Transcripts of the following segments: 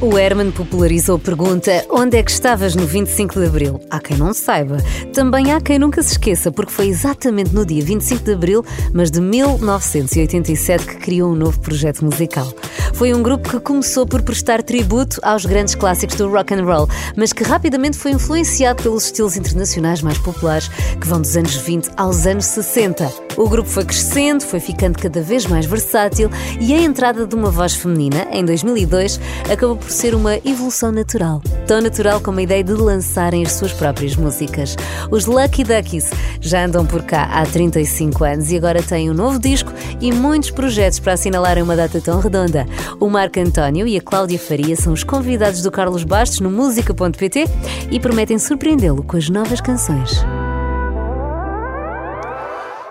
O Herman popularizou a pergunta: onde é que estavas no 25 de Abril? Há quem não saiba. Também há quem nunca se esqueça, porque foi exatamente no dia 25 de Abril, mas de 1987, que criou um novo projeto musical. Foi um grupo que começou por prestar tributo aos grandes clássicos do rock and roll, mas que rapidamente foi influenciado pelos estilos internacionais mais populares, que vão dos anos 20 aos anos 60. O grupo foi crescendo, foi ficando cada vez mais versátil e a entrada de uma voz feminina, em 2002, acabou por ser uma evolução natural. Tão natural como a ideia de lançarem as suas próprias músicas. Os Lucky Duckies já andam por cá há 35 anos e agora têm um novo disco e muitos projetos para assinalarem uma data tão redonda. O Marco António e a Cláudia Faria são os convidados do Carlos Bastos no música.pt e prometem surpreendê-lo com as novas canções.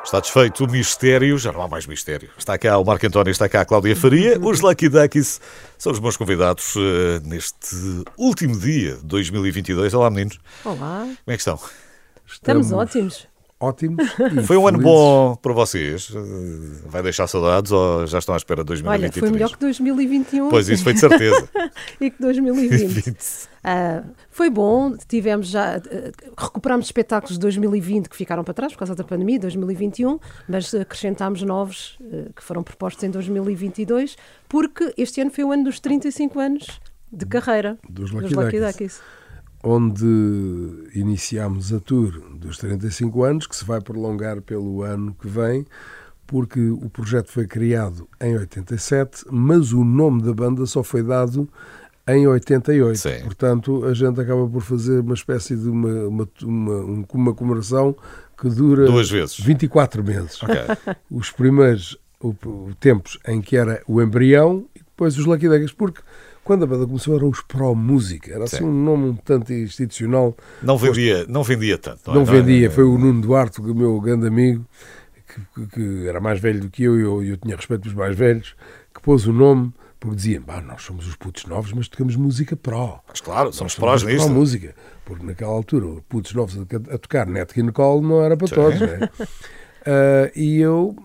Está desfeito o mistério, já não há mais mistério. Está cá o Marco António, está cá a Cláudia Faria. Os Lucky Duckies são os meus convidados uh, neste último dia de 2022. Olá, meninos. Olá. Como é que estão? Estamos, Estamos ótimos ótimos. Foi um ano bom para vocês? Vai deixar saudades ou já estão à espera de 2023? Olha, foi melhor que 2021. Pois, isso foi de certeza. e que 2020. uh, ah, foi bom, tivemos já, uh, recuperámos espetáculos de 2020 que ficaram para trás por causa da pandemia, 2021, mas acrescentámos novos uh, que foram propostos em 2022, porque este ano foi o ano dos 35 anos de carreira dos Lucky, dos Lucky Duckies onde iniciámos a tour dos 35 anos, que se vai prolongar pelo ano que vem, porque o projeto foi criado em 87, mas o nome da banda só foi dado em 88. Sim. Portanto, a gente acaba por fazer uma espécie de uma, uma, uma, uma comemoração que dura Duas vezes. 24 meses. Okay. Os primeiros o, tempos em que era o embrião e depois os Lucky Degas, porque quando a banda começou eram os Pro Música, era assim Sim. um nome um tanto institucional. Não vendia, não vendia tanto. Não, é? não vendia, foi o Nuno Duarte, o meu grande amigo, que, que, era mais velho do que eu e eu, eu, tinha respeito pelos mais velhos, que pôs o nome porque diziam, nós somos os putos novos, mas tocamos música pró. Mas claro, somos prós nisto. Pró música, porque naquela altura, putos novos a, a tocar Net King Cole não era para Sim. todos, não é? uh, e eu,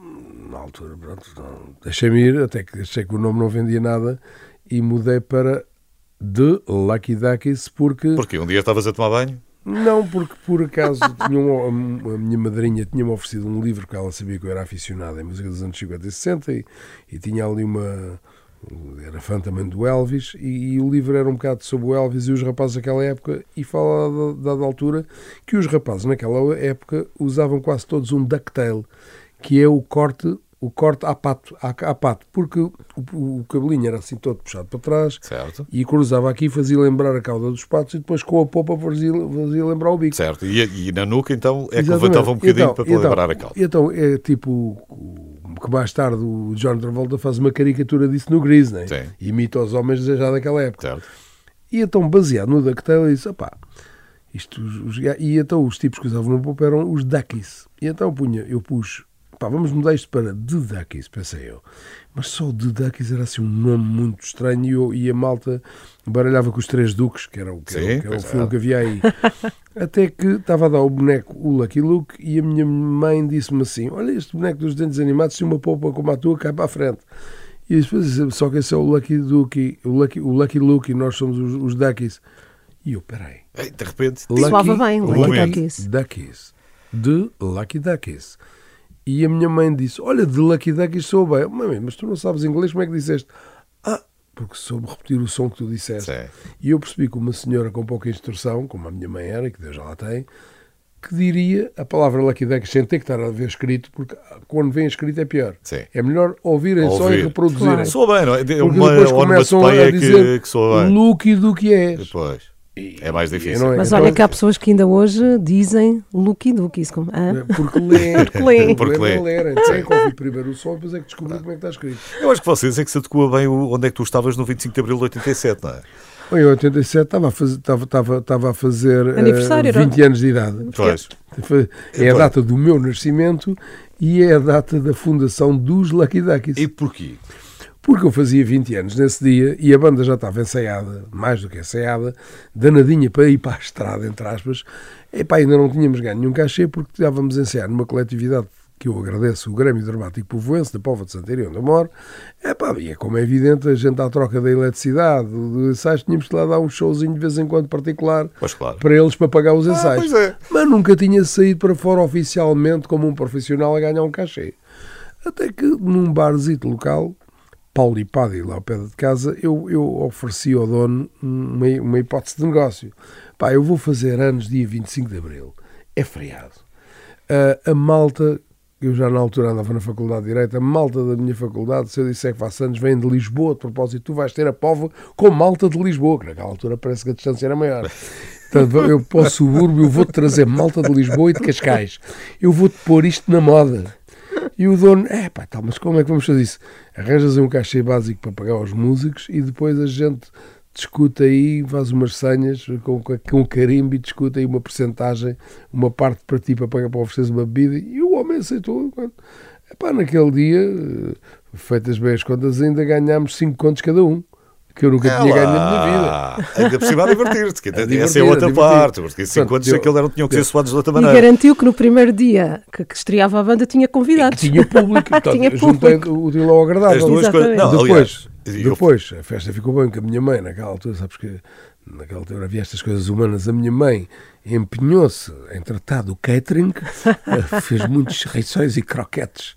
na altura, pronto, deixei-me ir, até que achei que o nome não vendia nada e mudei para The Lucky Duckies porque... Porque um dia estavas a tomar banho? Não, porque por acaso tinha um, a minha madrinha tinha-me oferecido um livro que ela sabia que eu era aficionado em música dos anos 50 e 60 e, e tinha ali uma... Era fã também do Elvis e, e, o livro era um bocado sobre o Elvis e os rapazes daquela época e fala dada altura que os rapazes naquela época usavam quase todos um ducktail, que é o corte o corte a pato, a, a pato porque o, o, cabelinho era assim todo puxado para trás certo. e cruzava aqui fazia lembrar a cauda dos patos e depois com a popa fazia, fazia lembrar o bico. Certo, e, e na nuca então é que levantava um bocadinho então, para então, lembrar a cauda. Então é tipo que mais tarde o John Travolta faz uma caricatura disso no Grease, né? Imita os homens já daquela época. Certo. E então baseado no DuckTale disse, opá, isto, os, e então os tipos que usavam no pop eram os Duckies. E então punha, eu pus pá, vamos mudar isto para The Duckies, pensei eu. Mas só o The Duckies era assim um nome muito estranho e, eu, e a malta baralhava com os Três Duques, que era o, que Sim, era, que era o filme é. que havia aí. Até que estava a dar o boneco, o Lucky Luke, e a minha mãe disse-me assim: Olha, este boneco dos dentes animados, se uma polpa como a tua, cai para a frente. E depois só que esse é o Lucky Duke, o Lucky, o Lucky Luke, e nós somos os, os Duckies. E eu, peraí. De repente, Lucky, bem, Lucky Duckies. Duckies. De Lucky Duckies. E a minha mãe disse: Olha, de Lucky Duck sou bem. Mãe, mas tu não sabes inglês, como é que disseste? Ah, porque soube repetir o som que tu disseste. Sim. E eu percebi que uma senhora com pouca instrução, como a minha mãe era, que Deus já lá tem, que diria a palavra Lucky Duck sem ter que estar a ver escrito, porque quando vem escrito é pior. Sim. É melhor ouvirem Ouvir. só e reproduzirem. Claro. Soa bem, não é? Porque uma, depois começam a dizer que, que soa bem. Lucky do que és. Depois. É mais difícil. É, Mas olha que há pessoas que ainda hoje dizem Lucky Ducky. Ah? Porque lê. Porque lê. Porque lê. ler. Então é que ouvi primeiro o som, depois é que descobri como é que está escrito. Eu acho que vocês é que se adequa bem onde é que tu estavas no 25 de Abril de 87, não é? Em 87 estava a fazer, estava, estava, estava a fazer Aniversário, uh, 20 anos de idade. Pois. É a data do meu nascimento e é a data da fundação dos Lucky Duckies. E porquê? Porque eu fazia 20 anos nesse dia e a banda já estava ensaiada, mais do que ensaiada, danadinha para ir para a estrada, entre aspas. E pá, ainda não tínhamos ganho nenhum cachê porque estávamos a ensaiar numa coletividade que eu agradeço o Grêmio Dramático Povoense, da Pova de Santaria, onde eu moro, é pá, e é como é evidente, a gente à troca da eletricidade, dos ensaios, tínhamos que lá dar um showzinho de vez em quando particular claro. para eles para pagar os ah, ensaios. Ah, é. Mas nunca tinha saído para fora oficialmente como um profissional a ganhar um cachê. Até que num barzito local, Paulo e Padi, lá ao pé de casa, eu, eu ofereci ao dono uma, uma hipótese de negócio. Pá, eu vou fazer anos dia 25 de Abril. É feriado. Uh, a malta, eu já na altura andava na Faculdade de Direito, a malta da minha faculdade, se eu disser que faço anos, vem de Lisboa, de propósito, tu vais ter a pova com malta de Lisboa, que naquela altura parece que a distância era maior. Portanto, eu para o subúrbio, vou-te trazer malta de Lisboa e de Cascais. Eu vou-te pôr isto na moda. E o dono, é pá, tá, mas como é que vamos fazer isso? Arranjas um cachê básico para pagar aos músicos e depois a gente discute aí, faz umas senhas com, com carimbo e discute aí uma porcentagem, uma parte para ti para pagar para oferecer uma bebida e o homem aceitou. Epá, naquele dia, feitas bem as contas, ainda ganhámos 5 contos cada um que eu nunca é tinha ganho na minha vida. Ainda por cima a divertir-te, que essa é outra parte, porque 5 anos aquele não tinham que ser suados de outra maneira. E garantiu que no primeiro dia que, que estreava a banda tinha convidados. tinha público, portanto, tinha público. o ao agradável. As duas coisas. Não, depois, aliás, depois, a festa ficou bem com a minha mãe, naquela altura, sabes que naquela altura havia estas coisas humanas. A minha mãe empenhou-se em tratar do catering, eh, fez muitas refeições e croquetes.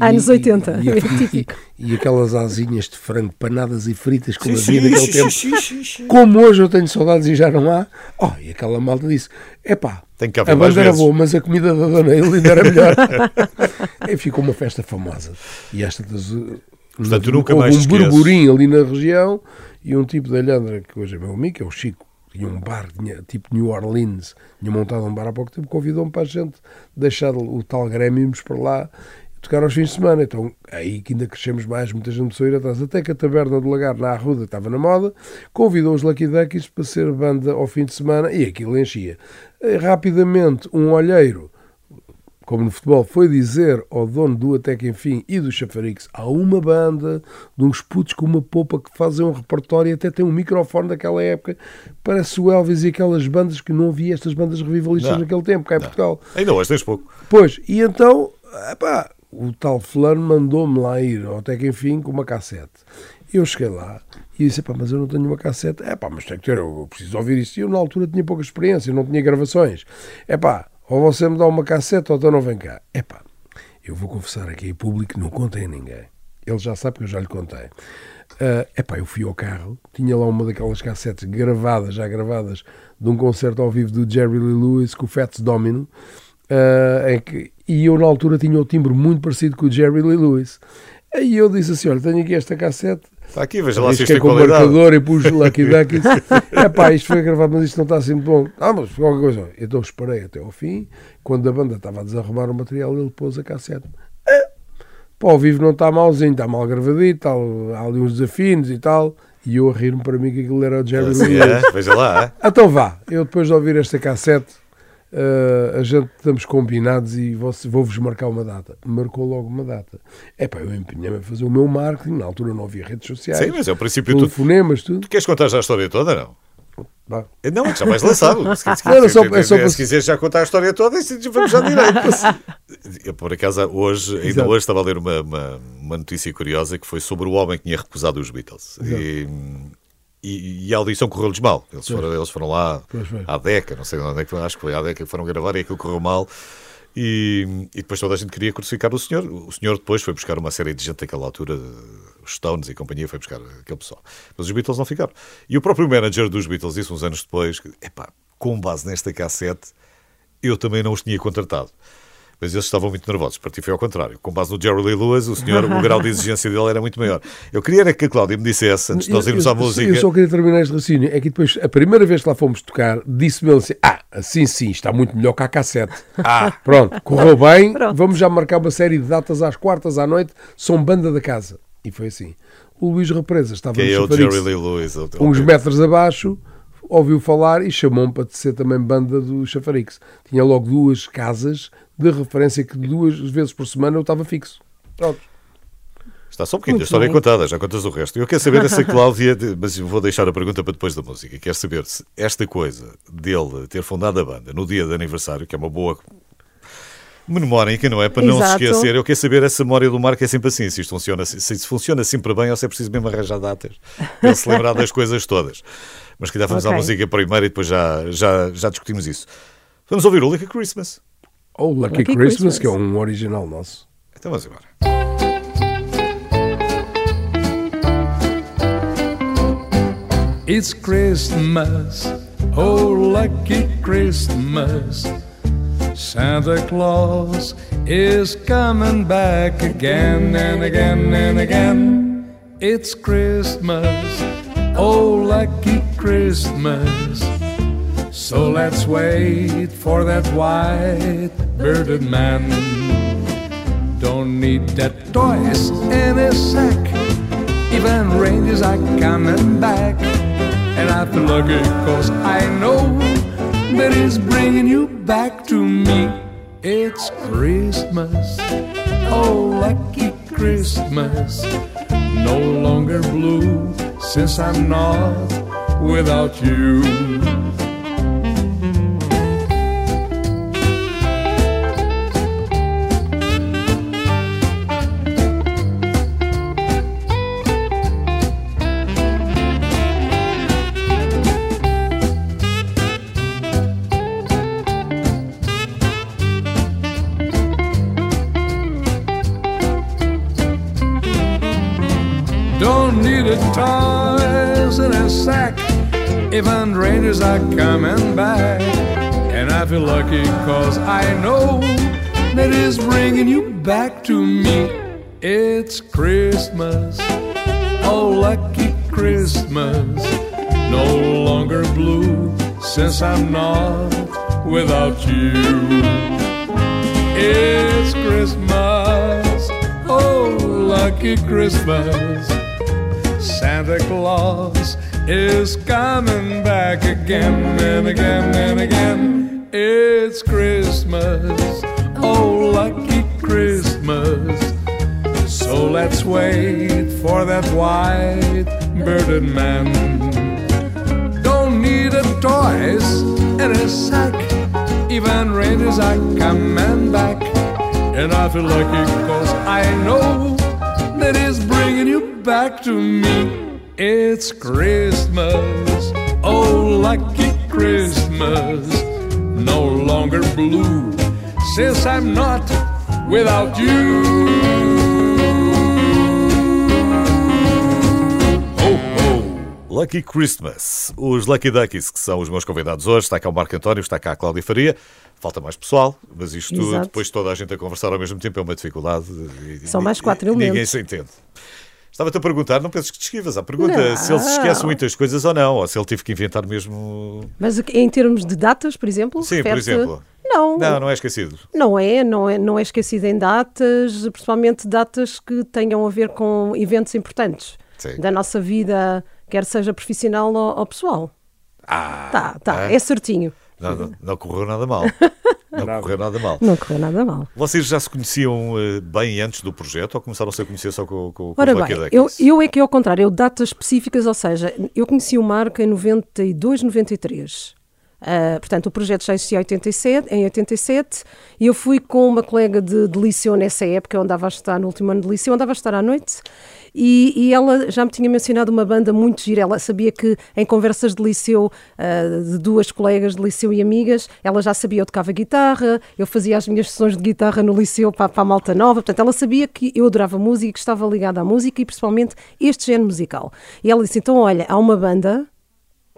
Anos 80, e, e, e, e, aquelas asinhas de frango panadas e fritas como havia naquele tempo. Como hoje eu tenho saudades e já não há. Oh, e aquela malta disse: epá, a banda era boa, mas a comida da Dona Elinda era melhor. e ficou uma festa famosa. E esta das Portanto, nunca mais um burburinho ali na região e um tipo de Alhandra, que hoje é meu amigo, que é o Chico, tinha um bar, tinha, tipo New Orleans, tinha montado um bar há pouco tempo, convidou-me para a gente deixar o tal Grêmio para lá tocar aos fins de semana. Então, aí que ainda crescemos mais, muita gente começou a ir atrás. Até que a Taberna do Lagar, na Arruda, estava na moda, convidou os Lucky Duckies para ser banda ao fim de semana e aquilo enchia. E, rapidamente, um olheiro como no futebol, foi dizer ao dono do Até que Enfim e do Chafarix, há uma banda de uns putos com uma popa que fazem um repertório e até tem um microfone daquela época, parece o Elvis e aquelas bandas que não havia estas bandas revivalistas não, naquele tempo, cá em não. Portugal. Ainda hoje tens pouco. Pois, e então, epá, o tal fulano mandou-me lá ir ao que Enfim com uma cassete. Eu cheguei lá e disse, pá, mas eu não tenho uma cassete. É pá, mas tem que ter, eu preciso ouvir isso. E eu na altura tinha pouca experiência, não tinha gravações. É pá, ou você me dá uma cassete ou então não vem cá. Epá, eu vou confessar aqui em público, não contei a ninguém. Ele já sabe que eu já lhe contei. Uh, epá, eu fui ao carro, tinha lá uma daquelas cassetes gravadas, já gravadas, de um concerto ao vivo do Jerry Lee Lewis com o Fats Domino, uh, em que, e eu na altura tinha o timbre muito parecido com o Jerry Lee Lewis. Aí eu disse assim, olha, tenho aqui esta cassete, Está aqui, veja lá se isto é com o marcador e pus Lucky Duckies. é pá, isto foi gravado, mas isto não está assim muito bom. Ah, mas qualquer coisa. Então esperei até ao fim. Quando a banda estava a desarrumar o material, ele pôs a cassete. É, pá, ao vivo não está malzinho, está mal gravadito, há ali uns desafinos e tal. E eu a rir-me para mim que aquilo era o Jerry Lee. É, veja lá. É. Então vá, eu depois de ouvir esta cassete, Uh, a gente estamos combinados e vou-vos marcar uma data. Marcou logo uma data. É pá, eu empenhei-me a fazer o meu marketing. Na altura não havia redes sociais. Sim, mas é o princípio telefonemas, tudo. Tu queres contar já a história toda, não? Bah. Não, é que já vais lançado. Se, se, se, só, é só se quiseres já contar a história toda, vamos já direito. Eu, por acaso, hoje, ainda Exato. hoje estava a ler uma, uma, uma, notícia curiosa que foi sobre o homem que tinha recusado os Beatles. E, e, e, a audição correu-lhes mal. Eles foram, eles foram lá à década, não sei onde é que acho que foi à década que foram gravar e aquilo correu mal. E, e, depois toda a gente queria crucificar o senhor. O senhor depois foi buscar uma série de gente daquela altura, os Stones e companhia, foi buscar aquele pessoal. Mas os Beatles não ficaram. E o próprio manager dos Beatles disse uns anos depois: epá, com base nesta cassete, eu também não os tinha contratado mas eles estavam muito nervosos. Para ti foi ao contrário. Com base no Jerry Lee Lewis, o senhor, o grau de exigência dele era muito maior. Eu queria era que a Cláudia me dissesse, antes de nós irmos à música. Eu só queria terminar este raciocínio. É que depois, a primeira vez que lá fomos tocar, disse-me ele assim: Ah, assim sim, está muito melhor que a cassete. Ah, pronto, correu bem. Pronto. Vamos já marcar uma série de datas às quartas à noite. São banda da casa. E foi assim. O Luís Represa estava que no é o Jerry Lee Lewis. Uns metros abaixo ouviu falar e chamou-me para ser também banda do Chafarix. Tinha logo duas casas de referência que duas vezes por semana eu estava fixo. Pronto. Está só um bocadinho, a história é contada, já contas o resto. Eu quero saber essa Cláudia, mas vou deixar a pergunta para depois da música. Quero saber se esta coisa dele ter fundado a banda no dia de aniversário, que é uma boa Memória, não é? Para não se Exato. esquecer. Eu quero saber essa memória do Marco é sempre assim. Se isto funciona, se se funciona sempre bem ou se é preciso mesmo arranjar datas para se lembrar das coisas todas. Mas se calhar vamos à Ok. música primeiro e depois já, já, já discutimos isso. Vamos ouvir o Lucky Christmas. Ou Lucky, Lucky Christmas, Christmas. que é um original nosso. Então vamos embora. It's Christmas, oh lucky Christmas. Santa Claus is coming back again and again and again. It's Christmas, oh lucky Christmas. So let's wait for that white bearded man. Don't need that toys in a sack. Even rangers are coming back. And I feel lucky cause I know that he's bringing you back to me. It's Christmas. Oh, lucky Christmas. No longer blue since I'm not without you. Even rangers are coming back. And I feel lucky cause I know that is bringing you back to me. It's Christmas. Oh, lucky Christmas. No longer blue since I'm not without you. It's Christmas. Oh, lucky Christmas. Santa Claus is coming back again and again and again. It's Christmas. Oh, lucky Christmas. So let's wait for that white bearded man. Don't need a toys in a sack. Even reindeers are coming back. And I feel lucky cause I know that is bringing you back to me. It's Christmas. Oh, lucky Christmas. No longer blue since I'm not without you. Ho, ho. Lucky Christmas. Os Lucky Duckies, que são os meus convidados hoje. Está cá o Marco António, está cá a Cláudia Faria. Falta mais pessoal, mas isto Exato. depois toda a gente a conversar ao mesmo tempo é uma dificuldade. São e- mais quatro e Ninguém se entende. Estava-te a perguntar, não penses que te esquivas à pergunta, Não. se ele se esquece muitas coisas ou não, ou se ele teve que inventar mesmo. Mas em termos de datas, por exemplo? Sim, por exemplo. Não, Não, não é esquecido. Não é, não é, não é esquecido em datas, principalmente datas que tenham a ver com eventos importantes Sim. da nossa vida, quer seja profissional ou, ou pessoal. Ah, Tá, tá, é? é certinho. Não, não, não correu nada mal. Não correu nada mal. Não correu nada mal. Vocês já se conheciam eh, bem antes do projeto ou começaram-se a conhecer só com, com, com Ora bem, eu, eu é que é ao contrário, eu datas específicas, ou seja, eu conheci o Marco em 92, 93. Ah, portanto, o projeto já existia em 87, em 87 e eu fui com uma colega de, de liceu nessa época, eu andava a estar no último ano de liceu, andava a estar à noite e, e ela já me tinha mencionado uma banda muito gira. Ela sabia que em conversas de liceu, ah, de duas colegas de liceu e amigas, ela já sabia eu tocava guitarra, eu fazia as minhas sessões de guitarra no liceu para, para a malta nova, portanto, ela sabia que eu adorava música que estava ligada à música e principalmente este género musical. E ela disse: então, olha, há uma banda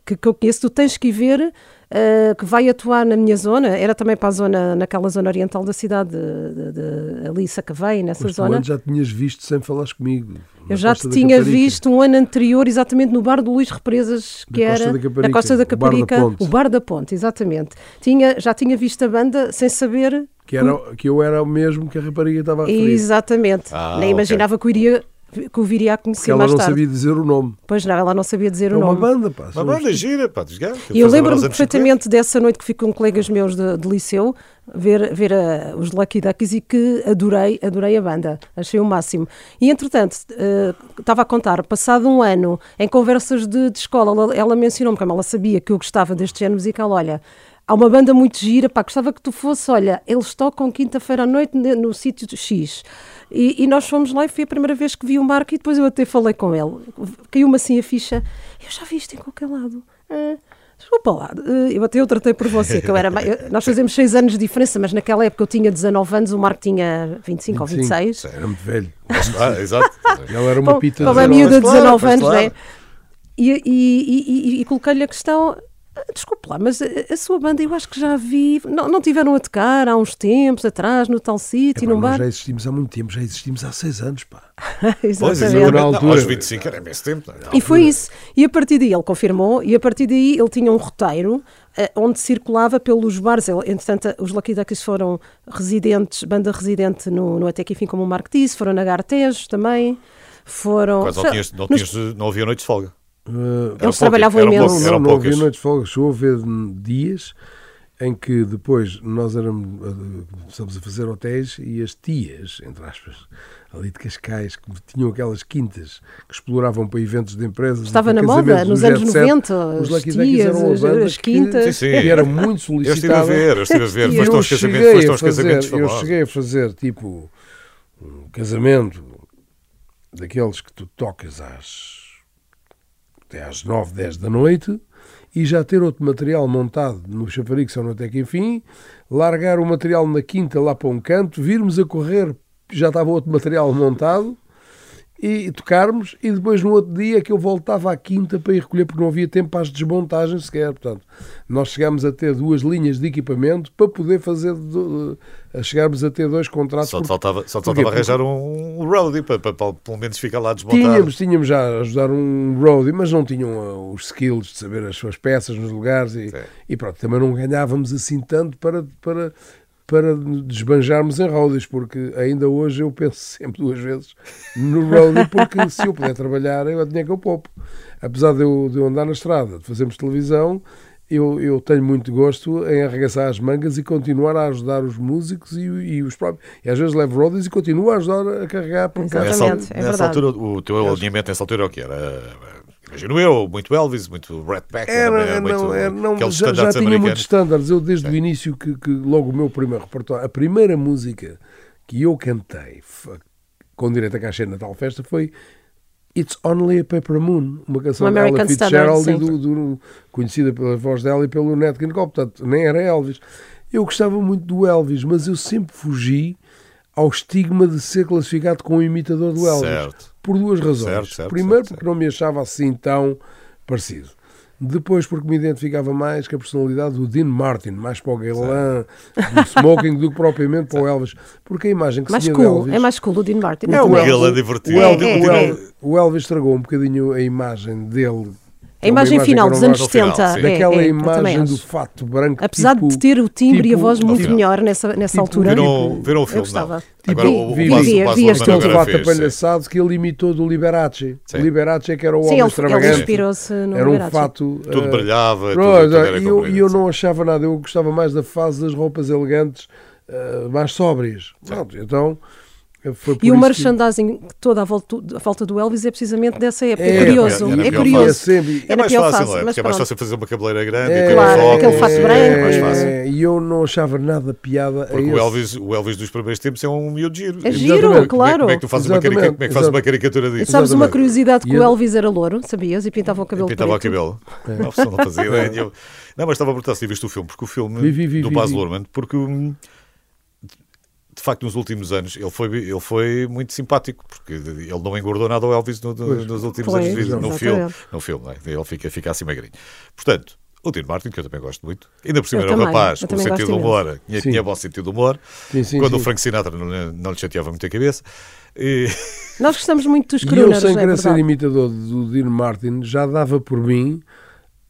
que, que eu conheço, tu tens que ir ver, eh, que vai atuar na minha zona, era também para a zona, naquela zona oriental da cidade, de, de, de ali Sacavém, nessa Mas tu zona. antes já tinhas visto sem falares comigo. Eu já Costa te tinha Caparica. visto um ano anterior, exatamente no bar do Luís Represas, que Na Costa era da Caparica, na Costa da o Bar da Caparica, Ponte. o Bar da Ponte, exatamente. Tinha, já tinha visto a banda sem saber. Que, era, que eu era o mesmo que a rapariga estava a referir. Exatamente. Ah, Nem ok. imaginava que o, iria, que o viria a conhecer ela mais não tarde. sabia dizer o nome. Pois não, ela não sabia dizer É o uma nome. banda, pá. Uma banda gira, pá, dos gajos. E eu lembro-me os anos 50. perfeitamente dessa noite que fui com colegas meus de, de liceu ver, ver a- os Lucky Duckies e que adorei, adorei a banda, achei o máximo. E entretanto, eh, estava a contar, passado um ano, em conversas de, de escola, ela, ela mencionou-me, como ela sabia que eu gostava deste género musical, olha, há uma banda muito gira, pá, gostava que tu fosse, olha, eles tocam quinta-feira à noite no, no sítio X. E, e, nós fomos lá e foi a primeira vez que vi o Marco e depois eu até falei com ele. Caiu-me assim a ficha, eu já vi isto em qualquer lado. Ah, Desculpa lá, eh, eu até eu tratei por você, que eu era eu, nós fazemos 6 anos de diferença, mas naquela época eu tinha 19 anos, o Marco tinha 25, 25 ou 26. Era muito velho. Ah, exato. Ele era uma pita de 19 miúda de 19 claro, anos, claro. né? E, e, e, e coloquei-lhe a questão: Desculpe lá, mas a, sua banda eu acho que já vi. Não, não tiveram a tocar há uns tempos atrás, no tal sítio, é, num bar? já existimos há muito tempo, já existimos há seis anos, pá. Exatamente. Pois, altura, aos 25 era imenso tempo. Não, é? e foi isso. E a partir daí ele confirmou, e a partir daí ele tinha um roteiro uh, onde circulava pelos bares. Ele, entretanto, os Lucky Ducks foram residentes, banda residente no, no Até que Enfim, como o Marco disse, foram na Gartejo também. Foram. Quase não, tinhas, não, tinhas, não havia noites de folga. Uh, Eles trabalhavam imenso. Não, não, não havia noites de folga. Chegou a haver dias em que depois nós éramos, uh, começamos a fazer hotéis e as tias, entre aspas, ali de Cascais, que tinham aquelas quintas que exploravam para eventos de empresas. Estava na moda, nos anos 90, os Lucky tias, eram as, as quintas. Que, sim, sim. que era muito solicitada. Eu estive a ver, eu estive a ver, foste aos casamentos, foste aos casamentos Eu cheguei a fazer, tipo, um casamento daqueles que tu tocas às até às 9, 10 da noite e já ter outro material montado no chafariz no Até que Enfim, largar o material na quinta lá para um canto, virmos a correr, já estava outro material montado e tocarmos, e depois no outro dia que eu voltava à quinta para ir recolher, porque não havia tempo para as desmontagens sequer. Portanto, nós chegámos a ter duas linhas de equipamento para poder fazer, a chegarmos a ter dois contratos. Só te faltava, só te faltava arranjar um, roadie para, para, para, pelo menos ficar lá desmontado. Tínhamos, tínhamos já a ajudar um roadie, mas não tinham uh, os skills de saber as suas peças nos lugares e, e pronto, também não ganhávamos assim tanto para, para para desbanjarmos em roadies, porque ainda hoje eu penso sempre duas vezes no roadie, porque se eu puder trabalhar, eu dinheiro que eu poupo. Apesar de eu, de eu andar na estrada, de fazermos televisão, eu, eu tenho muito gosto em arregaçar as mangas e continuar a ajudar os músicos e, e os próprios. E às vezes levo roadies e continuo a ajudar a carregar por. Exatamente, nessa, é nessa altura, o teu alinhamento nessa altura é o que era? Imagino eu, muito Elvis, muito Rat Pack, era, era, muito, não, era, não, já, já tinha muitos standards. Eu, desde Sim. o início, que, que, logo o meu primeiro repertório, a primeira música que eu cantei com direito a caixa na tal festa foi It's Only a Paper Moon, uma canção da Ella Fitzgerald, do, do, conhecida pela voz dela e pelo Nat King Cole, portanto, nem era Elvis. Eu gostava muito do Elvis, mas eu sempre fugi ao estigma de ser classificado como imitador do Elvis. Certo. Por duas razões. Certo, certo, Primeiro, porque não me achava assim tão parecido. Depois, porque me identificava mais com a personalidade do Dean Martin, mais para o galã, do smoking, do que propriamente para o Elvis. Porque a imagem que mais se tinha cool. Elvis... É mais cool o Dean Martin. É o Elvis, divertido. O Elvis, é, é, o, Elvis, o Elvis estragou um bocadinho a imagem dele a imagem, imagem final dos anos 70. É, Daquela é, imagem do fato branco. Apesar tipo, de ter o timbre tipo, e a voz muito tipo, melhor nessa, nessa tipo, altura. Viram, viram o filme, não? Tipo, Agora, o, vi, o, vi, o, vi, aquele fato apalhaçado que ele imitou do Liberace. Sim. O Liberace que era o Sim, homem ele, extravagante. Ele inspirou-se no Era um fato... Tudo uh, brilhava. E tudo, eu, eu não achava nada. Eu gostava mais da fase das roupas elegantes, uh, mais sóbrias. Pronto, então... E o merchandising que... toda a volta, a volta, do Elvis é precisamente dessa época. É, é curioso. É, é, é curioso. É, sempre... é mais fácil, fácil, é, porque é mais fácil fazer uma cabeleira grande é, e claro, aquele fato branco. É mais fácil. E eu não achava nada piada. Porque o Elvis, o Elvis dos primeiros tempos é um miúdo giro. É giro, Exatamente. claro. Como é, que tu fazes uma, carica... como é que fazes uma caricatura disso? E sabes uma curiosidade que o Elvis era louro, sabias? E pintava o cabelo Pintava o cabelo. Não, não fazia ideia. Não, mas estava a perguntar se viste o filme, porque o filme do Baz Luhrmann, porque hum, de facto, nos últimos anos, ele foi, ele foi muito simpático, porque ele não engordou nada ao Elvis no, no, nos últimos pois, anos de vida. No filme, no filme é? ele fica, fica assim magrinho. Portanto, o Dean Martin, que eu também gosto muito, ainda por cima era um rapaz com sentido de humor, tinha, tinha bom sentido de humor, sim, sim, quando sim. o Frank Sinatra não, não lhe chateava muito a cabeça. E... Nós gostamos muito dos crooners, E eu, sem é querer é ser imitador do Dean Martin, já dava por mim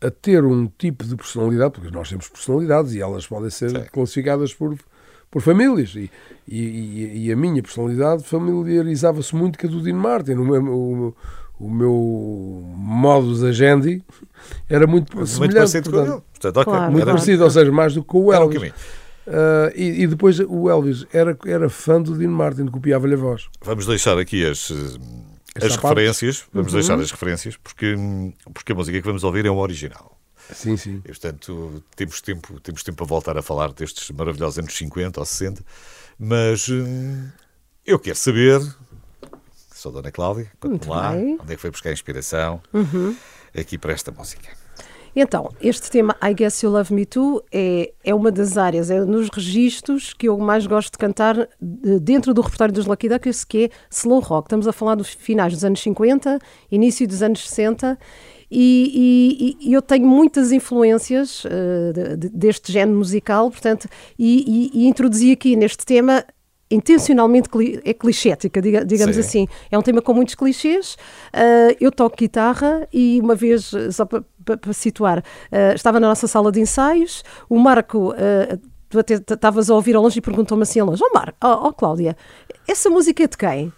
a ter um tipo de personalidade, porque nós temos personalidades e elas podem ser classificadas por por famílias. E, e, e a minha personalidade familiarizava-se muito com a do Dean Martin. O meu, o, o meu modus agendi era muito, muito semelhante. Parecido portanto, com ele. Portanto, okay. claro, muito claro. parecido, ou seja, mais do que com o Elvis. Uh, e, e, depois o Elvis era, era fã do Dean Martin, copiava-lhe a voz. Vamos deixar aqui as, as referências, vamos uhum. deixar as referências, porque, porque a música que vamos ouvir é uma original. Sim, sim. E, portanto, temos tempo, temos tempo para voltar a falar destes maravilhosos anos 50 ou 60. Mas hum, eu quero saber, sou a Dona Cláudia, Muito conte lá, bem. onde é que foi buscar a inspiração aqui para esta música. Então, este tema I Guess You Love Me Too é, é uma das áreas, é nos registros que eu mais gosto de cantar de- dentro do repertório dos Lucky Duckers, que é slow rock. Estamos a falar dos finais dos anos 50, início dos anos 60, e, e- e eu tenho muitas influências eh, de- de- deste género musical, portanto, e, e- introduzi aqui neste tema intencionalmente é clichêtica, diga- digamos Sim. assim. É um tema com muitos clichês. Ah, eu toco guitarra e uma vez, eh, só para situar, ah, estava na nossa sala de ensaios, o Marco. ah, Tu até estavas a ouvir ao longe e perguntou-me assim ao longe: Ó Marco, ó ó, Cláudia, essa música é de quem?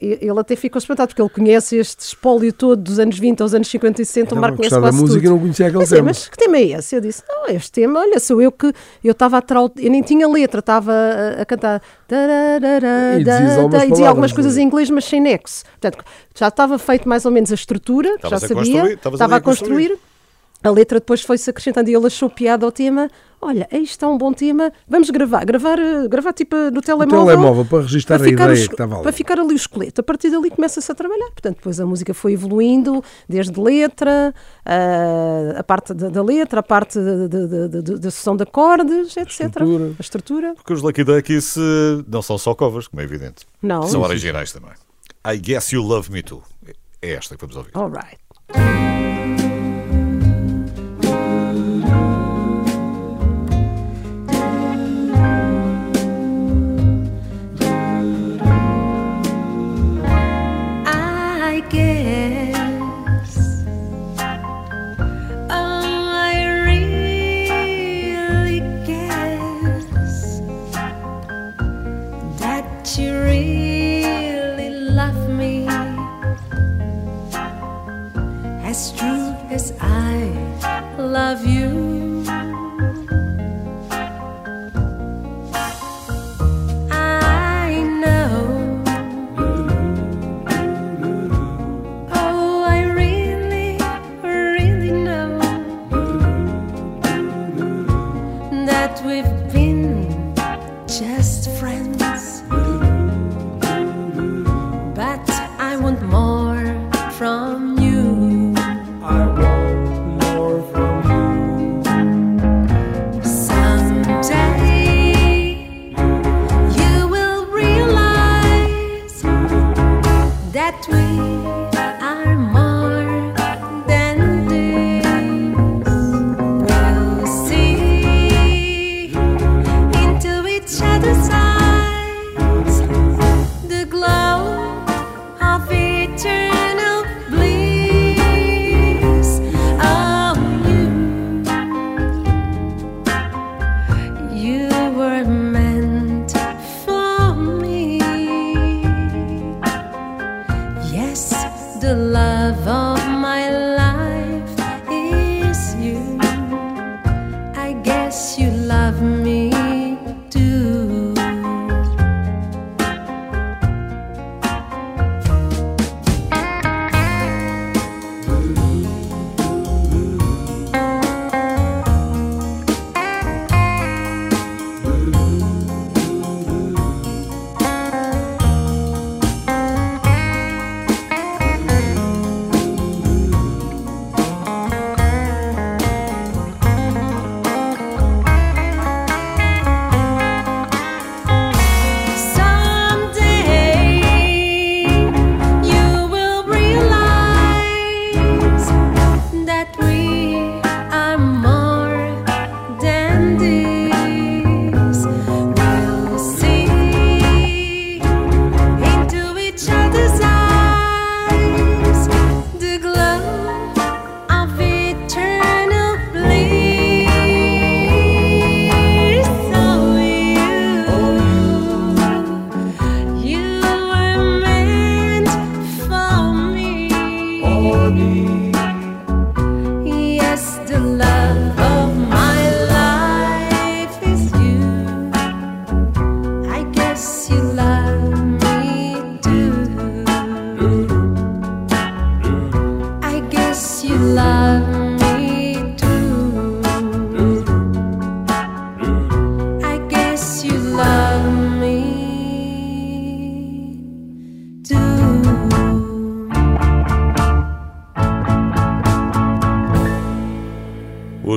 Ele até ficou espantado porque ele conhece este espólio todo dos anos 20 aos anos 50 e 60. Estava o Marco a conhece da quase música tudo. e não conhecia aquele Mas, tema. Mas que tema é esse? Eu disse: Não, este tema, olha, sou eu que. Eu estava a trau- eu nem tinha letra, estava a, a cantar. E dizias da- algumas e dizia algumas coisas é? em inglês, mas sem nexo. Portanto, já estava feito mais ou menos a estrutura, Estavas já a sabia, estava a a construir. construir. A letra depois foi-se acrescentando e ele achou piada ao tema. Olha, aí está um bom tema, vamos gravar. Gravar, eh, gravar tipo no O telemóvel. telemóvel para registrar a ficar ideia que estava ali. Para ficar ali o esqueleto. A partir dali começa-se a trabalhar. Portanto, depois a música foi evoluindo, desde letra, ah, a parte da, da letra, a parte da- sessão de acordes, etc. estrutura. A estrutura. Porque os Lucky Duckies eh, não são só covers, como é evidente. Não. São originais também. I Guess You Love Me Too. É esta que vamos ouvir. All right.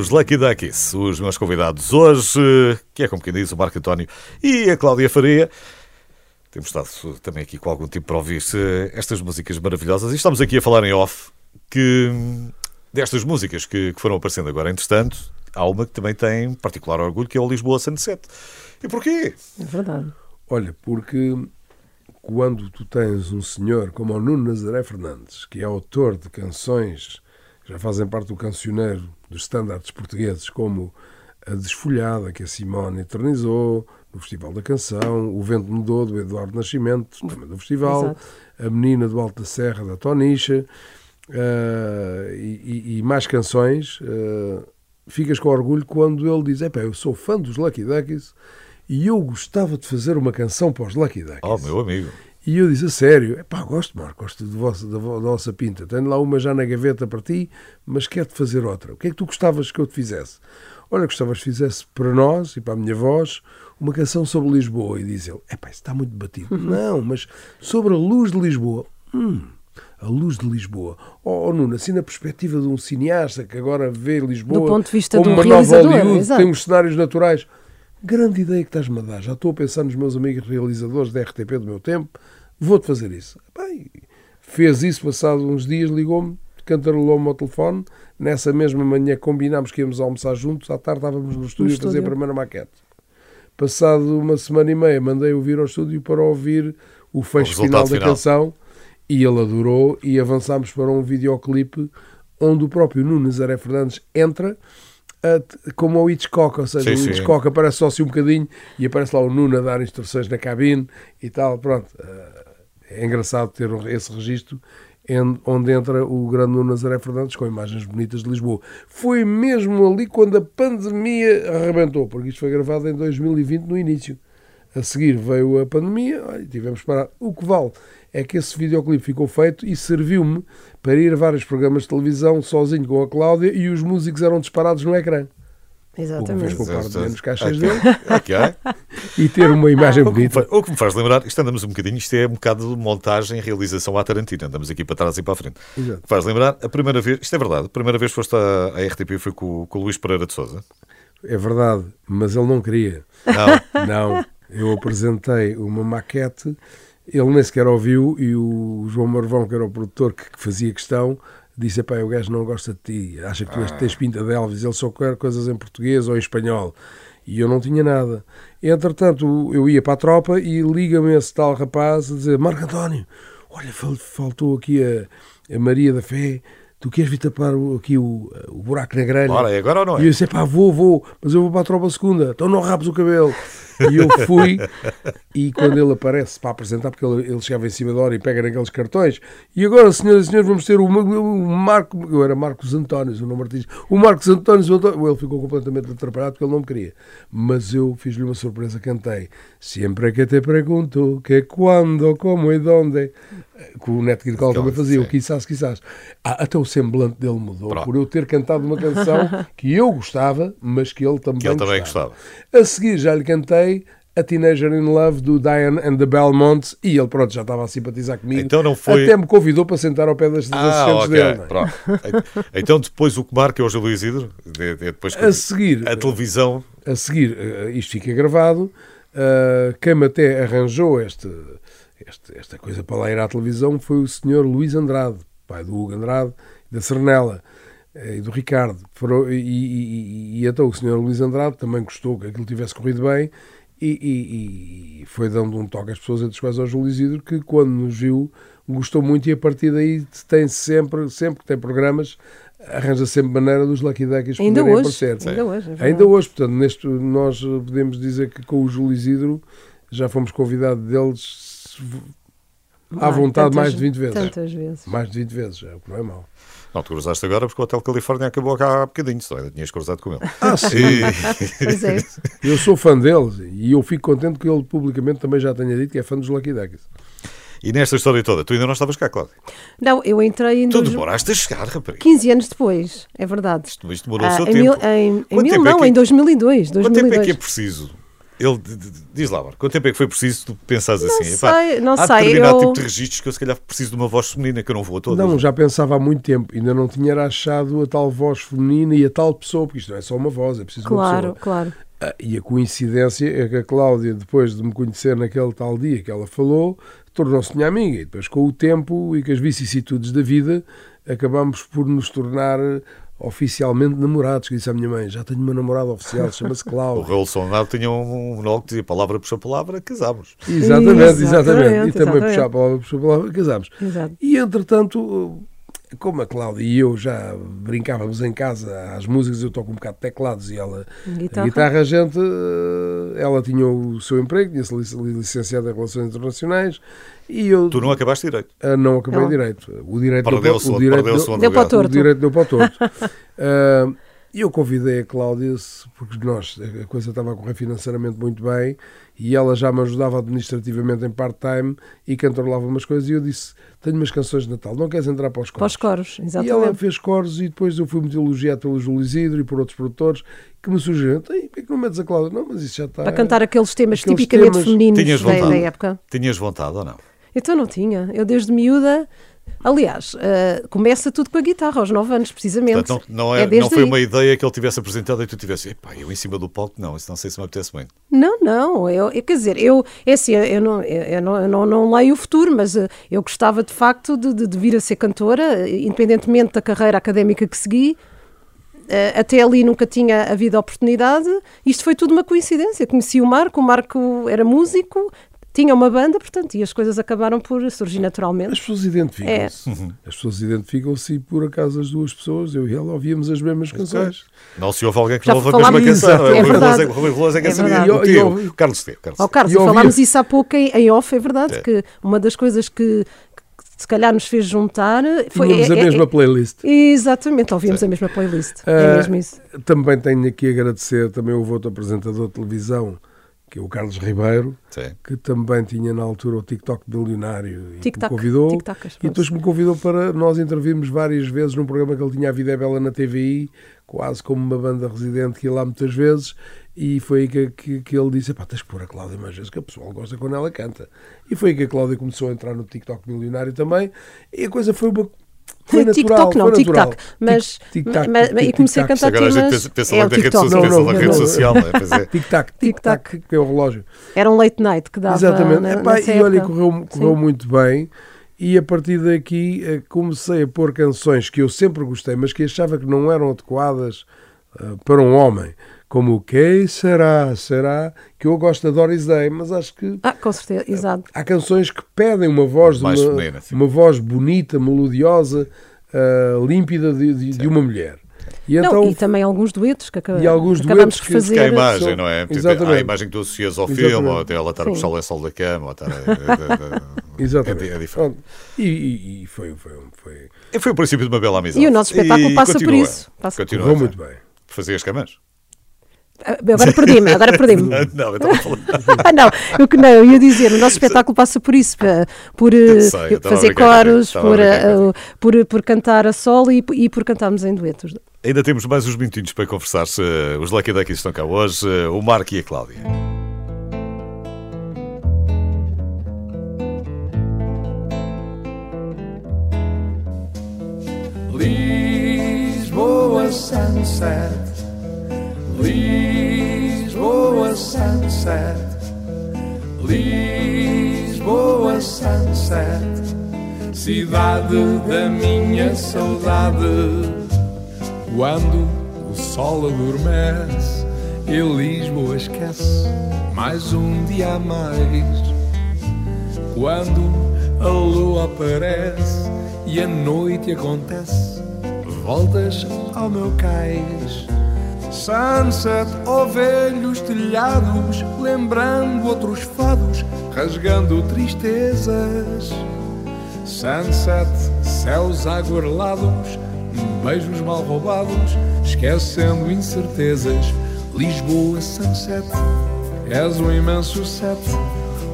Os Lucky Duckies, os meus convidados hoje, que é como quem diz, o Marco António e a Cláudia Faria. Temos estado também aqui com algum tempo para ouvir eh, estas músicas maravilhosas e estamos aqui a falar em off que destas músicas que, que foram aparecendo agora, entretanto, há uma que também tem particular orgulho, que é o Lisboa Sunset. E porquê? É verdade. Olha, porque quando tu tens um senhor como o Nuno Nazaré Fernandes, que é autor de canções que já fazem parte do cancioneiro dos estándares portugueses, como a Desfolhada, que a Simone eternizou, no Festival da Canção, O Vento Mudou, do Eduardo Nascimento, também do festival, Exato. A Menina do Alto da Serra, da Tonicha, eh, e, e- mais canções, eh, ficas com orgulho quando ele diz: Epá, eu sou fã dos Lucky Duckies e eu gostava de fazer uma canção para os Lucky Duckies. Oh, meu amigo. E eu disse: A sério, epá, gosto, Marco, gosto do vosso- da, vo- da vossa pinta. Tenho lá uma já na gaveta para ti, mas quero-te fazer outra. O que é que tu gostavas que eu te fizesse? Olha, gostavas que fizesse para nós e para a minha voz uma canção sobre Lisboa. E diz ele: Epá, isso está muito batido. Não, mas sobre a luz de Lisboa. Hum, a luz de Lisboa. Oh, oh, Nuno, assim na perspectiva de um cineasta que agora vê Lisboa Do ponto de vista como do uma nova realizador, Hollywood, exato. tem uns cenários naturais. Grande ideia que estás-me a dar. Já estou a pensar nos meus amigos realizadores da RTP do meu tempo. Vou-te fazer isso. Bem, fez isso passado uns dias, ligou-me, cantarolou-me ao telefone. Nessa mesma manhã combinámos que íamos almoçar juntos. À tarde estávamos no estúdio a fazer a estúdio. primeira maquete. Passado uma semana e meia, mandei-o vir ao estúdio para ouvir o fecho resultado final da final. canção e ele adorou e avançámos para um videoclipe onde o próprio Nuno Nazaré Fernandes entra como o Hitchcock, ou seja, Sim, o sim. Hitchcock aparece só assim um bocadinho e aparece lá o Nuno a dar instruções na cabine e tal, pronto. Eh, É engraçado ter esse registro onde entra o grande Nuno Nazaré Fernandes com imagens bonitas de Lisboa. Foi mesmo ali quando a pandemia arrebentou, porque isto foi gravado em 2020 no início. A seguir veio a pandemia olha, e tivemos que parar. O que vale é que esse videoclipe ficou feito e serviu-me para ir a vários programas de televisão sozinho com a Cláudia e os músicos eram disparados no ecrã. O que fez Exatamente. Exato. menos caixas Ok. dele Ok. e ter uma imagem O que, me bonita. o que me faz lembrar, isto andamos um bocadinho, isto é um bocado de montagem, realização à Tarantino, andamos aqui para trás e para a frente. Exato. Faz lembrar, a primeira vez, isto é verdade, a primeira vez que foste à, à RTP foi com, o- com o Luís Pereira de Souza. É verdade, mas ele não queria. Não, Não, eu apresentei uma maquete, ele nem sequer ouviu e o João Marvão, que era o produtor que, que fazia questão, disse: Epá, o gajo não gosta de ti, acha que tu és- tens pinta de Elvis, ele só quer coisas em português ou em espanhol. E eu não tinha nada. Entretanto, eu ia para a tropa e liga-me esse tal rapaz a dizer: Marco António, olha, fal- faltou aqui a, a Maria da Fé. Tu queres vir tapar aqui o, o buraco na grelha? Ora, é agora ou não é? E eu disse, pá, vou, vou, mas eu vou para a tropa segunda, então não rapes o cabelo. E eu fui, e quando ele aparece para apresentar, porque ele, ele chegava em cima da hora e pega naqueles cartões, e agora, senhoras e senhores, vamos ter o, o Marco, eu era Marcos Antónios, o nome artístico, o Marcos Antónios, o António, ele ficou completamente atrapalhado porque ele não me queria. Mas eu fiz-lhe uma surpresa, cantei, sempre que te pergunto, que quando, como e onde, que o Neto Guircal também fazia, o quizás, quizás. Ah, até o semblante dele mudou, Pronto. por eu ter cantado uma canção que eu gostava, mas que ele também, Que ele também gostava. gostava. A seguir já lhe cantei a Teenager in Love do Diane and the Belmonts e ele pronto já estava a simpatizar comigo. Então não foi- Até me convidou para sentar ao pé das, Ah, assistentes ok. dele. é? Então depois o que marca é o Júlio Isidro, de- de- depois A seguir, a televisão, a seguir, eh, isto fica gravado. eh, quem me até arranjou este, este- esta coisa para lá ir à televisão foi o senhor Luís Andrade, pai do Hugo Andrade, da Cernela eh, e do Ricardo. E, e- e- e então o senhor Luís Andrade também gostou que aquilo tivesse corrido bem e, e- e foi dando um toque às pessoas, entre as quais ao Júlio Isidro, que quando nos viu gostou muito e a partir daí tem sempre, sempre que tem programas, arranja sempre maneira dos Lucky Duckies Ainda poderem hoje. aparecer. Ainda hoje. é. Ainda hoje, portanto, neste, nós eh, podemos dizer que com o Júlio Isidro já fomos convidados deles à vontade tantas- mais de 20 vezes. Tantas vezes. Mais de 20 vezes, é o que não é mau. Não, tu cruzaste agora porque o Hotel Califórnia acabou cá há bocadinho, só ainda tinhas cruzado com ele. Ah, sim. Pois é. Eu sou fã deles e eu fico contente que ele publicamente também já tenha dito que é fã dos Lucky Duckies. E nesta história toda, tu ainda não estavas cá, Cláudio. Não, eu entrei em Tu dois- demoraste a chegar, rapaz. 15 anos depois, é verdade. Isto, isto demorou o Ah, seu em tempo. mil, em, em mil tempo é não, que- em 2002. Quanto tempo é 2002. que é preciso Ele diz lá, Marco, quanto tempo é que foi preciso tu pensares Não assim? Epá, sei, não há sei, determinado eu- tipo de registros que eu se calhar preciso de uma voz feminina que eu não vou a todas. Não, já pensava há muito tempo. Ainda não tinha achado a tal voz feminina e a tal pessoa, porque isto não é só uma voz, é preciso uma Claro, pessoa. claro. Ah, E a coincidência é que a Cláudia, depois de me conhecer naquele tal dia que ela falou, tornou-se minha amiga. E depois, com o tempo e com as vicissitudes da vida, acabamos por nos tornar oficialmente namorados. Que disse à minha mãe: Já tenho uma namorada oficial, chama-se O Cláudia. Raul Solnado tinha um monólogo que dizia palavra por palavra, casámos. Exatamente, exatamente. Exatamente, E também exatamente. puxar a palavra por sua palavra, casámos. Exato. E entretanto, como a Cláudia e eu já brincávamos em casa às músicas, eu toco um bocado de teclados e ela Guitarra. a guitarra, a gente, eh, ela tinha o seu emprego, tinha-se lic- licenciada em Relações Internacionais e eu Tu não acabaste direito. ah, não acabei Ela. direito. O direito Perdeu deu, o segundo, o direito deu- Deu para o torto. o direito deu para o torto. E eu convidei a Cláudia, porque nós, a coisa estava a correr financeiramente muito bem, e ela já me ajudava administrativamente em part-time e cantorolava umas coisas, e eu disse, tenho umas canções de Natal, não queres entrar para os Para os coros? coros, E ela exatamente. fez coros e depois eu fui muito elogiado pelo Júlio Isidro e por outros produtores que me sugeriram, "Ei, por que é que não metes a Cláudia? Não, mas isso já está... Para cantar aqueles temas Aqueles tipicamente temas- femininos da, da época. Tinhas vontade ou não? Então não tinha. Eu desde miúda. Aliás, eh, começa tudo com a guitarra, aos 9 anos, precisamente. Portanto, não, não, é, desde não foi aí. uma ideia que ele tivesse apresentado e tu tivesse, epá, eu em cima do palco, não, isso não sei se me apetece muito. Não, não, eu, eu- quer dizer, eu, é assim, eu, não, eu, não, eu não, não leio o futuro, mas eh, eu gostava de facto de, de- de vir a ser cantora, independentemente da carreira académica que segui. Eh, até ali nunca tinha havido oportunidade. Isto foi tudo uma coincidência. Conheci o Marco, o Marco era músico, tinha uma banda, portanto, e as coisas acabaram por surgir naturalmente. As pessoas identificam-se. É. As pessoas identificam-se e por acaso as duas pessoas, eu e ela, ouvíamos as mesmas canções. Não se houve alguém que Já não ouve a mesma falámos- canção. É O Rui verdade. É- o Rui Veloso é que É sabia. O E eu- tio, o Carlos Teu. Carlos Teu. Carlos, falámos isso há pouco em, em off, é verdade, É. que uma das coisas que, se calhar nos fez juntar foi. Tínhamos é- a é- mesma é- playlist. Exatamente, ouvimos a mesma playlist. É Ah, mesmo isso. Também tenho aqui a agradecer, também houve outro apresentador de televisão, que é o Carlos Ribeiro, Sim. que também tinha na altura o TikTok milionário e Tic-tac, me convidou. tic-tacas, E depois me convidou para nós intervirmos várias vezes num programa que ele tinha, A Vida é Bela, na TVI, quase como uma banda residente que ia lá muitas vezes. E foi aí que, que, que ele disse: pá, tens que pôr a Cláudia mais vezes, que a pessoa gosta quando ela canta. E foi aí que a Cláudia começou a entrar no TikTok milionário também. E a coisa foi uma. Foi natural, TikTok não, foi natural. tic-tac. Mas, mas- e comecei a cantar Agora a gente pensa, é logo o na rede TikTok. social, Não, pensa não, na não, rede social, é? É. Tic-tac, tic-tac, que é o relógio. Era um late night que dava. Exatamente. Na, Epá, e olha, correu, correu muito bem. E a partir daqui eh, comecei a pôr canções que eu sempre gostei, mas que achava que não eram adequadas eh, para um homem. Como o Quem Será? Será? Que eu gosto da Doris Day, mas acho que Ah, com certeza, exato. há canções que pedem uma voz, de uma, feminina, uma voz bonita, melodiosa, eh, límpida de, de- de uma mulher. E Não, então e também alguns duetos que acaba- E alguns acabamos duetos por que- fazer. Que é a imagem, São- não é? Tipo, Exatamente. a imagem que tu associas ao Exatamente. filme, ou até ela estar a puxar o lençol da cama, ou estar a... é, Exatamente. É, é diferente. E, e- e foi, foi, foi, E Foi o princípio de uma bela amizade. E o nosso espetáculo passa por continua. isso. Passa- Continua, então. muito bem. Fazer as camas? Agora perdi-me, agora perdi-me. Não, eu. Ah, não, eu, que- não, eu ia dizer, o nosso espetáculo passa por isso, por eh, sei, fazer coros, por, eh, por, por cantar a solo e, e por cantarmos em duetos. Ainda temos mais uns minutinhos para conversar. se, Os Lucky Duckies estão cá hoje, eh, o Marco e a Cláudia. Lisboa sunset, Lisboa sunset, Lisboa sunset, cidade da minha saudade. Quando o sol adormece e Lisboa esquece mais um dia a mais. Quando a lua aparece e a noite acontece, voltas ao meu cais. Sunset, ó velhos telhados, lembrando outros fados, rasgando tristezas. Sunset, céus aguarelados, beijos mal roubados, esquecendo incertezas. Lisboa, sunset, és um imenso set,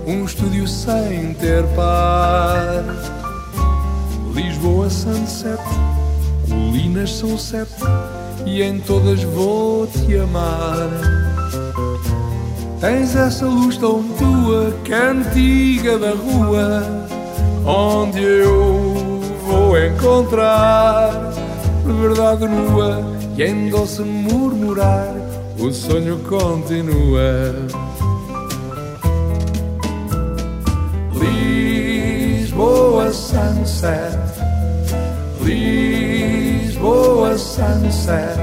um estúdio sem ter par. Lisboa, sunset, colinas são sete, e em todas vou te amar. Tens essa luz tão tua, cantiga da rua, onde eu vou encontrar verdade nua e em doce murmurar o sonho continua. Lisboa sunset, Lisboa sunset,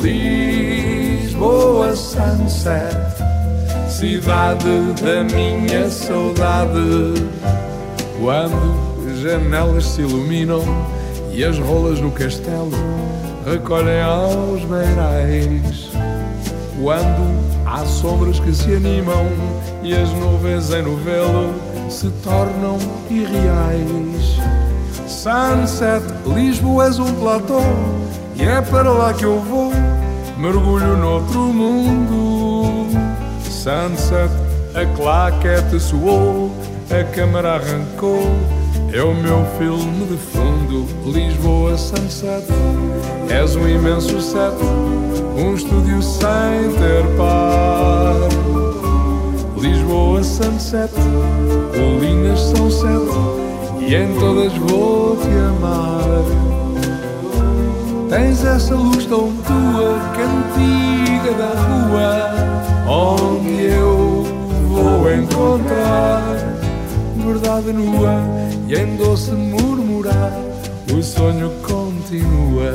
Lisboa sunset, cidade da minha saudade. Quando janelas se iluminam e as rolas no castelo recolhem aos beirais. Quando há sombras que se animam e as nuvens em novelo se tornam irreais. Sunset, Lisboa és um platô e é para lá que eu vou, mergulho noutro mundo. Sunset, a claquete soou, a câmara arrancou. É o meu filme de fundo, Lisboa Sunset. És um imenso set, um estúdio sem ter par. Lisboa Sunset, colinas são sete, e em todas vou te amar. Tens essa luz tão tua, cantiga da rua, onde eu vou encontrar verdade nua e em doce murmurar o sonho continua.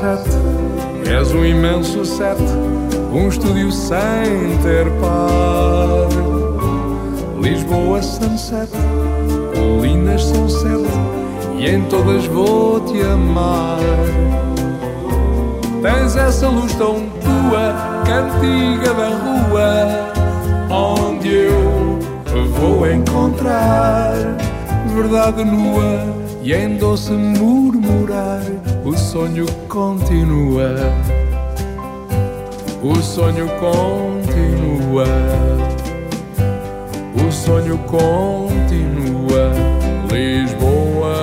Sunset, és um imenso set um estúdio sem ter par. Lisboa Sunset, colinas são sete e em todas vou te amar. Tens essa luz tão tua, cantiga da rua, onde eu vou encontrar verdade nua e em doce murmurar o sonho continua o sonho continua, o sonho continua, Lisboa,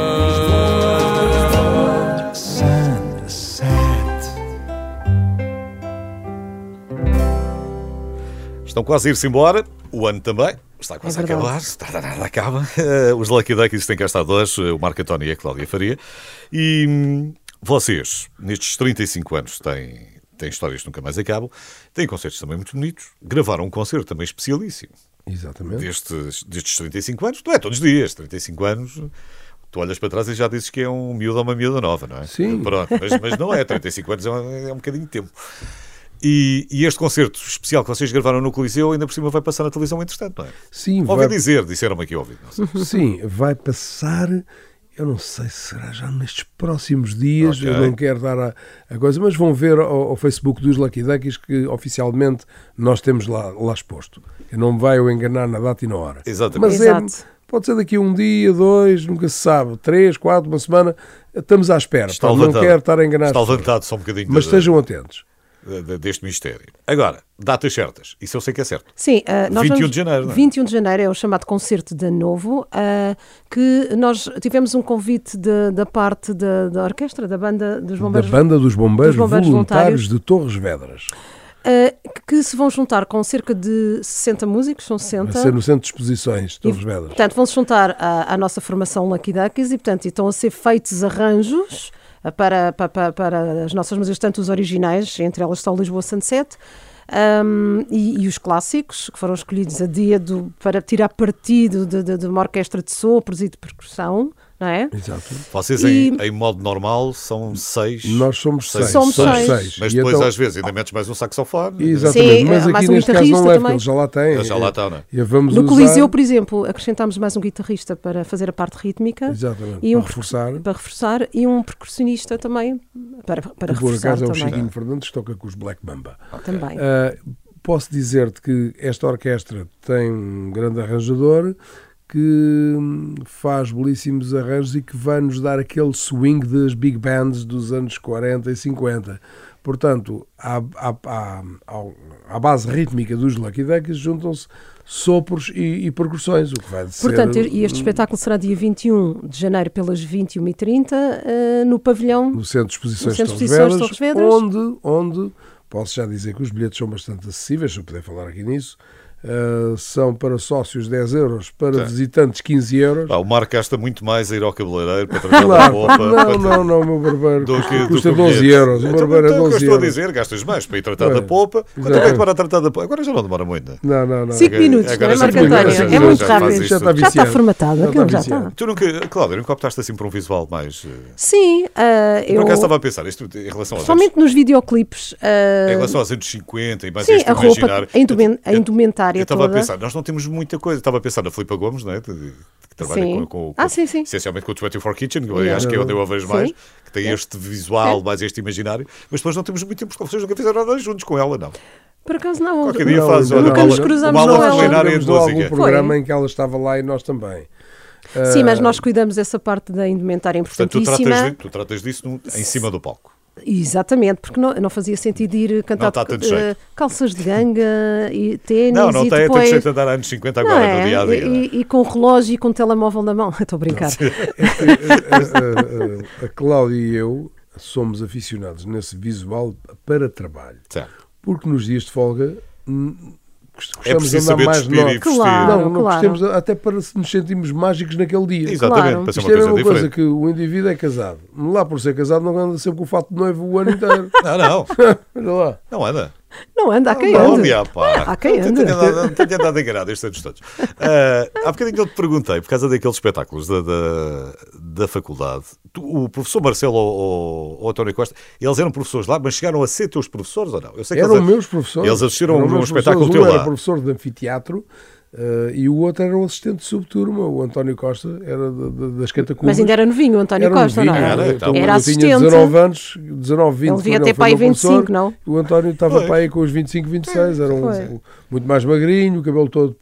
sunset. Estão quase a ir-se embora, o ano também. Está quase É a acabar, está, nada acaba. Eh, Os Lucky Duckies têm cá estar dois, o Marco António e a Cláudia Faria. E hum, vocês, nestes 35 anos, têm, têm histórias que nunca mais acabam, têm concertos também muito bonitos, gravaram um concerto também especialíssimo Exatamente. destes, destes 35 anos. Não é todos os dias, 35 anos. Tu olhas para trás e já dizes que é um miúdo ou uma miúda nova, não é? Sim. Pronto, mas, mas não é, 35 anos é um, é um bocadinho de tempo. E, e este concerto especial que vocês gravaram no Coliseu ainda por cima vai passar na televisão entretanto, não é? Sim, Ouvi vai, dizer, disseram-me aqui ao ouvido. sim, vai passar. Eu não sei se será já nestes próximos dias. Ok. Eu não quero dar a, a coisa, mas vão ver ao, ao Facebook dos Lucky Duckies que oficialmente nós temos lá, lá exposto. Eu não me vai eu enganar na data e na hora. Exatamente. Mas é, Exato. pode ser daqui a um dia, dois, nunca se sabe, três, quatro, uma semana. Estamos à espera. Está pá, não quero estar a enganar. Está levantado só um bocadinho Mas estejam atentos. De- de- deste mistério. Agora, datas certas. Isso eu sei que é certo. Sim, ah, nós 21 vamos- de janeiro, não é? 21 de janeiro é o chamado Concerto de Novo, ah, que nós tivemos um convite de- da parte da, da orquestra, da banda dos Da bombeiros, banda dos bombeiros, dos bombeiros voluntários de Torres Vedras. ah, que se vão juntar com cerca de 60 músicos, são Vai 60. ser no Centro de Exposições de Torres Vedras. Portanto, vão se juntar à, à nossa formação Lucky Duckies e, portanto, estão a ser feitos arranjos para, para, para, para as nossas músicas, tanto os originais, entre elas o Lisboa Sunset, ahm, e, e os clássicos, que foram escolhidos a dedo para tirar partido de, de- de uma orquestra de sopros e de percussão, não é? Exato. Vocês, E- em, em modo normal, são seis. Nós somos seis. Somos seis. Mas E depois, então- às vezes, ainda metes mais um saxofone. Exatamente, Sim, mas mais aqui um neste caso não guitarrista leva, também. eles já lá têm. Eles já lá estão, não é? E vamos No usar- Coliseu, por exemplo, acrescentámos mais um guitarrista para fazer a parte rítmica. Exatamente, E um para reforçar. Para reforçar e um percussionista também para, para que por reforçar acaso é o. Chiquinho Fernandes que toca com os Black Mamba. também. Ah, posso dizer-te que esta orquestra tem um grande arranjador que hum, faz belíssimos arranjos e que vai nos dar aquele swing das big bands dos anos 40 e 50. Portanto, à, à, à, à base rítmica dos Lucky Ducks juntam-se sopros e, e percussões, o que vai ser... Portanto, e este espetáculo será dia 21 de janeiro pelas 21h30 eh, no pavilhão. no Centro de Exposições, No Centro de Exposições de Torres Vedras. onde, onde posso já dizer que os bilhetes são bastante acessíveis, se eu puder falar aqui nisso, Uh, são para sócios 10 euros, para Tá. visitantes 15 euros. Pá, o Marco gasta muito mais a ir ao cabeleireiro para tratar da Claro, roupa. não, para- não, não, o meu barbeiro do que- do custa que o 12 bilhete. euros. O Então, barbeiro é então, o que eu 12 estou a euros. dizer, gastas mais para ir tratar Pois, da popa. Quanto tempo é que demora a tratar da popa? Agora já não demora muito. né? Não, não, não. Cinco Agora- minutos, não agora é, já Marco António? É muito já rápido. Já está Já está formatado, Já aquilo está já está. Tu nunca, Cláudio, nunca optaste assim por um visual mais. eh, Sim, eh, Por eu. acaso estava a pensar, isto em relação aos Somente nos videoclipes. eh, em relação aos anos 50 e mais sim, este a roupa, imaginário. a, indumen- a eu- Eu estava a toda. pensar, nós não temos muita coisa. Estava a pensar na Filipa Gomes, não é? De- de- que trabalha Sim. com, com, Ah, com- sim, sim. essencialmente com o 24 Kitchen, que Yeah. acho que é onde eu a vejo mais, que tem este visual, mais este imaginário, mas depois não temos muito tempo, porque vocês nunca fizeram nada juntos com ela, não. Por acaso não. Qualquer dia Não, faz não, nunca nos cruzamos com ela. de algum programa Foi. em que ela estava lá e nós também. Sim, mas Ah, nós cuidamos dessa parte da indumentária Portanto, tu importantíssima. tratas, tu tratas disso no- em cima do palco. Exatamente, porque não, não fazia sentido ir cantar tanto eh, jeito. calças de ganga e ténis Não, não e tem depois... tanto jeito de andar anos 50 Não agora, é? no dia a dia. não é? E, e com relógio e com telemóvel na mão. Estou a brincar. a, a- a Cláudia e eu somos aficionados nesse visual para trabalho. Certo. Porque nos dias de folga É gostamos de preciso andar saber mais despir e nós. vestir. Claro. Não, não claro. gostamos até para se nos sentirmos mágicos naquele dia. Exatamente, Claro. para ser Isto uma é a coisa mesma coisa diferente. que o indivíduo é casado. Lá por ser casado não anda sempre com o fato de noivo o ano inteiro. Não, não, Olha lá. não anda. Não anda, há quem Não, ande. diabo, pá. Há quem Não ande. Não tenho andado enganado estes anos todos. Ah, há bocadinho eu te perguntei, por causa daqueles espetáculos da, da, da faculdade, tu- o professor Marcelo ou, ou, António Costa, eles eram professores lá, mas chegaram a ser teus professores ou não? Eu sei que Eram eles, meus professores. Eles assistiram a um espetáculo teu Um era professor de anfiteatro eh, e o outro era o assistente de subturma. O António Costa era de- de- das catacubas. Mas ainda era novinho o António Era Costa, não novinho, era? Era, então. Era eu assistente. tinha 19 anos, 19, 20. Ele devia ter professor. 25, não? O António estava Pois. para aí com os 25, 26. Era um, muito mais magrinho, o cabelo todo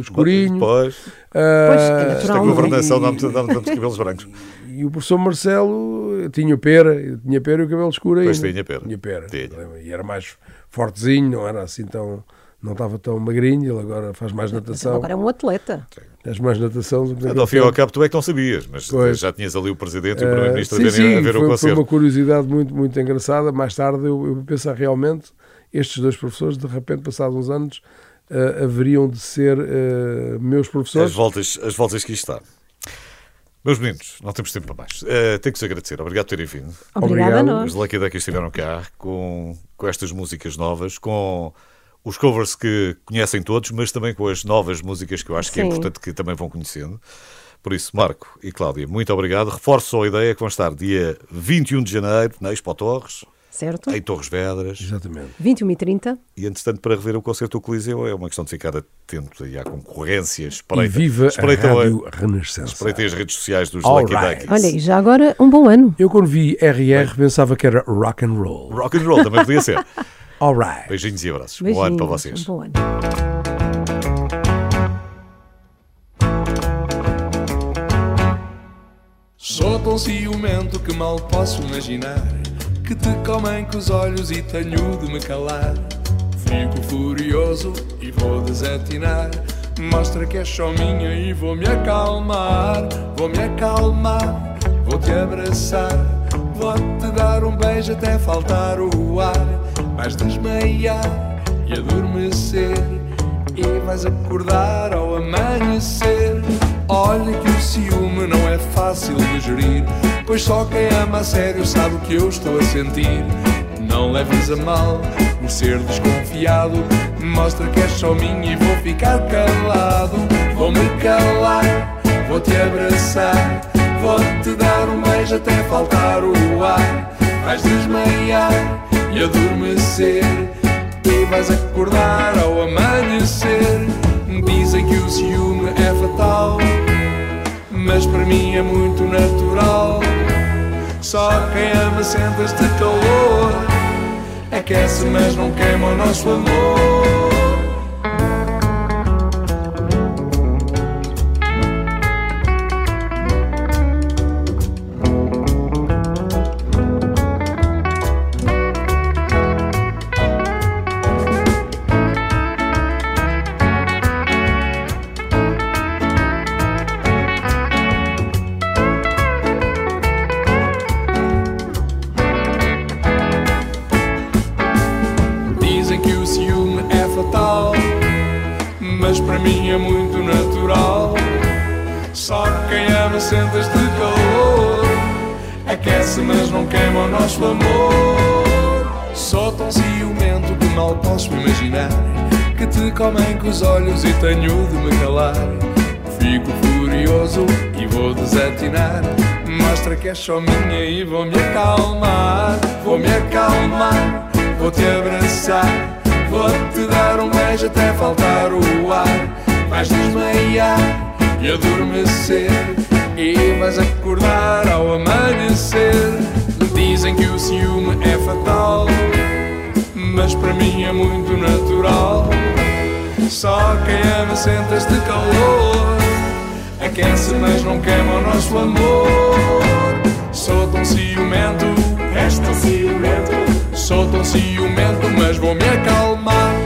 escurinho. Depois, Ah, Pois, é esta não é? governação dá-me dá-me tantos cabelos brancos. E o professor Marcelo tinha pera, tinha pera e o cabelo escuro ainda. Pois tinha pera. Tinha pera. Tinha. E era mais fortezinho, não era assim tão. Não estava tão magrinho, ele agora faz mais natação. Agora é um atleta. Faz mais natação do que Ao fim e ao cabo, tu é que não sabias, mas Pois. já tinhas ali o Presidente e o Ah, Primeiro-Ministro sim, a verem a sim, ver o foi, foi concerto. uma curiosidade muito, muito engraçada. Mais tarde eu, eu pensar realmente, estes dois professores, de repente, passados uns anos, ah, haveriam de ser ah, meus As professores. voltas, as voltas que isto está. Meus meninos, não temos tempo para mais. Eh, tenho que vos agradecer. Obrigado por terem vindo. Obrigada a Obrigado. nós. Os Lucky Duckies estiveram cá com, com estas músicas novas, com os covers que conhecem todos, mas também com as novas músicas que eu acho que é Sim. importante que também vão conhecendo. Por isso, Marco e Cláudia, muito obrigado. Reforço só a ideia que vão estar dia 21 de janeiro na Expo Torres, Certo? em Torres Vedras. Exatamente. 21 e 30. E, entretanto, para rever o concerto do Coliseu é uma questão de ficar atento aí à concorrência. E Espreita, viva a espreita, Rádio Renascença. espreita as redes sociais dos All Lucky right. Duckies. Olha, e já agora um bom ano. Eu quando vi RR pensava que era rock and roll. Rock and roll também podia ser. All right. Beijinhos e abraços. Bom ano para Beijinhos, vocês. Um bom ano. Sou tão ciumento que mal posso imaginar que te comem com os olhos e tenho de me calar. Fico furioso e vou desatinar. Mostra que és só minha e vou me acalmar. Vou me acalmar, vou te abraçar. Vou te dar um beijo até faltar o ar. Vais desmaiar e adormecer. E vais acordar ao amanhecer. Olha que o ciúme não é fácil de gerir. Pois só quem ama a sério sabe o que eu estou a sentir. Não leves a mal o ser desconfiado. Mostra que és só minha e vou ficar calado. Vou-me calar, vou te abraçar. Vou te dar um beijo até faltar o ar. Vais desmaiar adormecer. E vais acordar ao amanhecer. Dizem que o ciúme é fatal, mas para mim é muito natural. Só quem ama sente este calor. Aquece, mas não queima o nosso amor. Tenho de me calar. Fico furioso e vou desatinar. Mostra que és só minha e vou me acalmar. Vou me acalmar, vou te abraçar. Vou te dar um beijo até faltar o ar. Vais desmaiar e adormecer. E vais acordar ao amanhecer. Dizem que o ciúme é fatal, mas para mim é muito natural. Só quem ama sente este calor. Aquece, mas não queima o nosso amor. Sou tão ciumento, és tão ciumento. Sou tão ciumento, mas vou me acalmar.